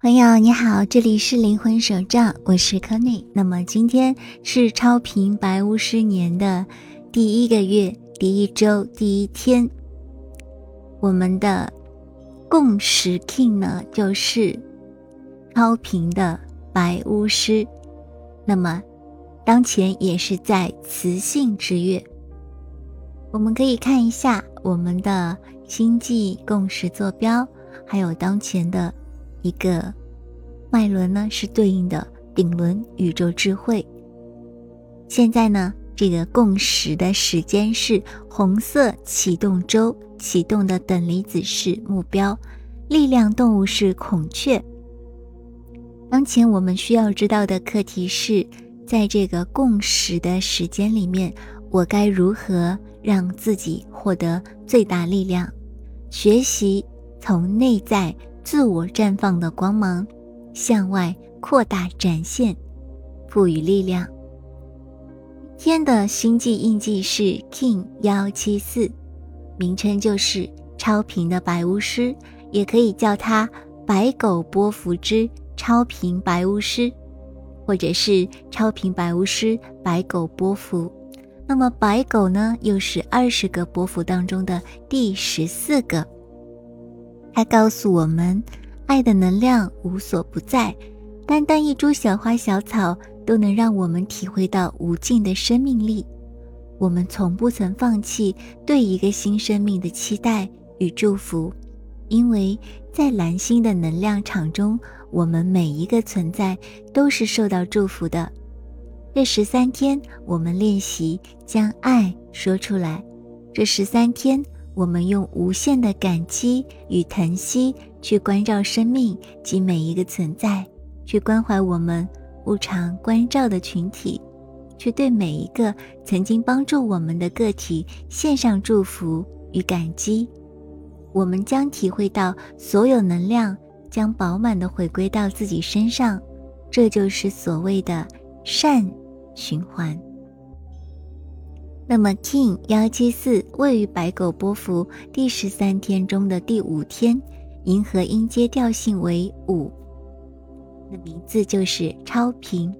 朋友你好，这里是灵魂手账，我是 c o n y 那么今天是超频白巫师年的第一个月、第一周、第一天。我们的共识 King 呢，就是超频的白巫师。那么当前也是在雌性之月，我们可以看一下我们的星际共识坐标，还有当前的。一个脉轮呢，是对应的顶轮宇宙智慧。现在呢，这个共识的时间是红色启动周启动的等离子式目标，力量动物是孔雀。当前我们需要知道的课题是，在这个共识的时间里面，我该如何让自己获得最大力量？学习从内在。自我绽放的光芒，向外扩大展现，赋予力量。天的星际印记是 King 幺七四，名称就是超频的白巫师，也可以叫它白狗波伏之超频白巫师，或者是超频白巫师白狗波伏。那么白狗呢，又是二十个波伏当中的第十四个。它告诉我们，爱的能量无所不在，单单一株小花小草都能让我们体会到无尽的生命力。我们从不曾放弃对一个新生命的期待与祝福，因为在蓝星的能量场中，我们每一个存在都是受到祝福的。这十三天，我们练习将爱说出来。这十三天。我们用无限的感激与疼惜去关照生命及每一个存在，去关怀我们无常关照的群体，去对每一个曾经帮助我们的个体献上祝福与感激。我们将体会到所有能量将饱满的回归到自己身上，这就是所谓的善循环。那么，King 幺七四位于白狗波幅第十三天中的第五天，银河音阶调性为五，那名字就是超频，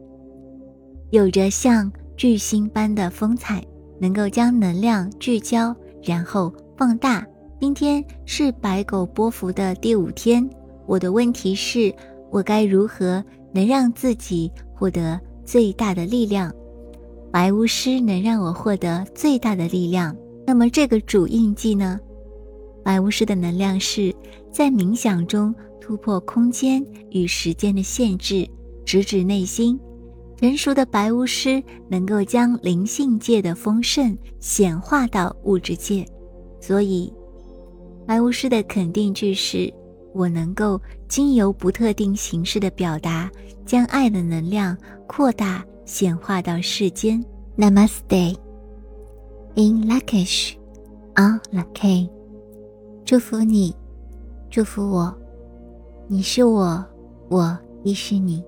有着像巨星般的风采，能够将能量聚焦，然后放大。今天是白狗波幅的第五天，我的问题是，我该如何能让自己获得最大的力量？白巫师能让我获得最大的力量。那么这个主印记呢？白巫师的能量是在冥想中突破空间与时间的限制，直指内心。成熟的白巫师能够将灵性界的丰盛显化到物质界，所以白巫师的肯定句是：我能够经由不特定形式的表达，将爱的能量扩大。显化到世间，Namaste，In Lakish, on Lake，祝福你，祝福我，你是我，我亦是你。